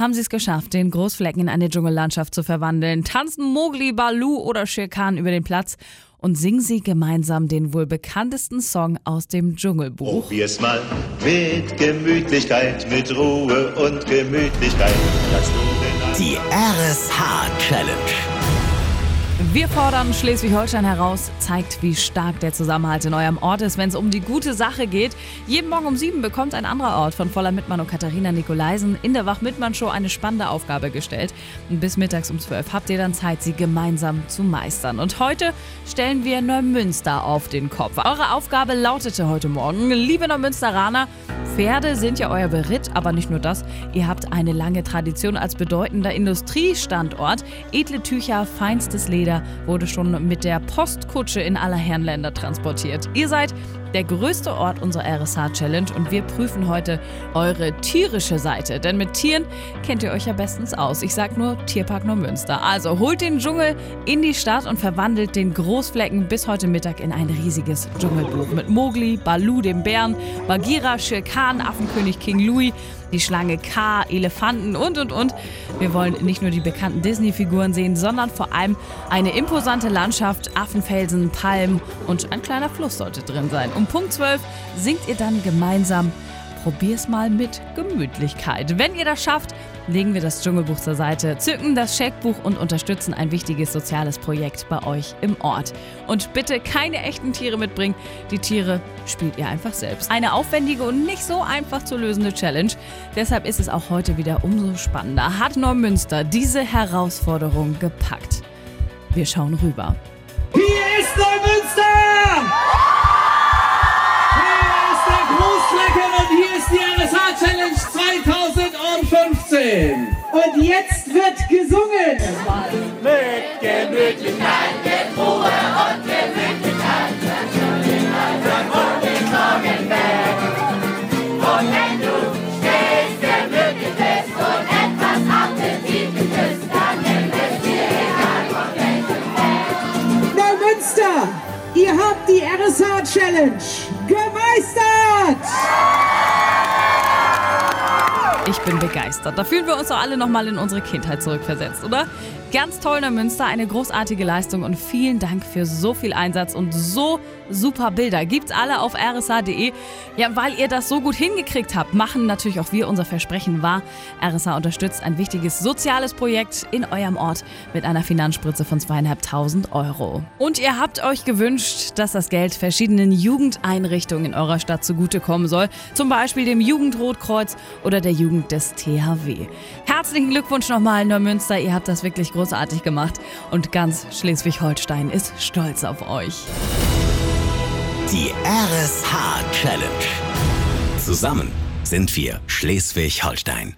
haben sie es geschafft, den Großflecken in eine Dschungellandschaft zu verwandeln. Tanzen Mowgli, Balu oder Shere Khan über den Platz und singen sie gemeinsam den wohl bekanntesten Song aus dem Dschungelbuch. Probier's mal mit Gemütlichkeit, mit Ruhe und Gemütlichkeit. Die RSH Challenge. Wir fordern Schleswig-Holstein heraus, zeigt, wie stark der Zusammenhalt in eurem Ort ist, wenn es um die gute Sache geht. Jeden Morgen um sieben bekommt ein anderer Ort von Voller Mittmann und Katharina Nikolaisen in der Wach-Mittmann-Show eine spannende Aufgabe gestellt. Und bis mittags um zwölf habt ihr dann Zeit, sie gemeinsam zu meistern. Und heute stellen wir Neumünster auf den Kopf. Eure Aufgabe lautete heute Morgen, liebe Neumünsteraner, Pferde sind ja euer Beritt, aber nicht nur das. Ihr habt eine lange Tradition als bedeutender Industriestandort. Edle Tücher, feinstes Leder wurde schon mit der Postkutsche in aller Herrenländer transportiert. Ihr seid der größte Ort unserer RSH-Challenge und wir prüfen heute eure tierische Seite. Denn mit Tieren kennt ihr euch ja bestens aus. Ich sag nur Tierpark Neumünster. Also holt den Dschungel in die Stadt und verwandelt den Großflecken bis heute Mittag in ein riesiges Dschungelbuch mit Mowgli, Balu, dem Bären, Bagheera, Shere Khan, Affenkönig King Louis, die Schlange K, Elefanten und und und. Wir wollen nicht nur die bekannten Disney-Figuren sehen, sondern vor allem eine imposante Landschaft, Affenfelsen, Palmen und ein kleiner Fluss sollte drin sein. Um Punkt 12 singt ihr dann gemeinsam Probier's mal mit Gemütlichkeit. Wenn ihr das schafft, legen wir das Dschungelbuch zur Seite, zücken das Scheckbuch und unterstützen ein wichtiges soziales Projekt bei euch im Ort. Und bitte keine echten Tiere mitbringen. Die Tiere spielt ihr einfach selbst. Eine aufwendige und nicht so einfach zu lösende Challenge. Deshalb ist es auch heute wieder umso spannender. Hat Neumünster diese Herausforderung gepackt? Wir schauen rüber. Hier ist Neumünster! Und jetzt wird gesungen. Mit Gemütlichkeit, mit Ruhe und Gemütlichkeit. Von den Sorgen weg. Und wenn du stehst, gemütlich bist und etwas Appetit ist, dann nimm es dir egal von welchem Weg. Neumünster, ihr habt die RSH Challenge gemeistert. Ich bin begeistert. Da fühlen wir uns doch alle nochmal in unsere Kindheit zurückversetzt, oder? Ganz toll, Neumünster, eine großartige Leistung und vielen Dank für so viel Einsatz und so super Bilder. Gibt's alle auf rsa.de. Ja, weil ihr das so gut hingekriegt habt, machen natürlich auch wir unser Versprechen wahr. RSA unterstützt ein wichtiges soziales Projekt in eurem Ort mit einer Finanzspritze von zweieinhalbtausend Euro. Und ihr habt euch gewünscht, dass das Geld verschiedenen Jugendeinrichtungen in eurer Stadt zugutekommen soll. Zum Beispiel dem Jugendrotkreuz oder der Jugend des THW. Herzlichen Glückwunsch nochmal, Neumünster. Ihr habt das wirklich großartig gemacht und ganz Schleswig-Holstein ist stolz auf euch. Die RSH Challenge. Zusammen sind wir Schleswig-Holstein.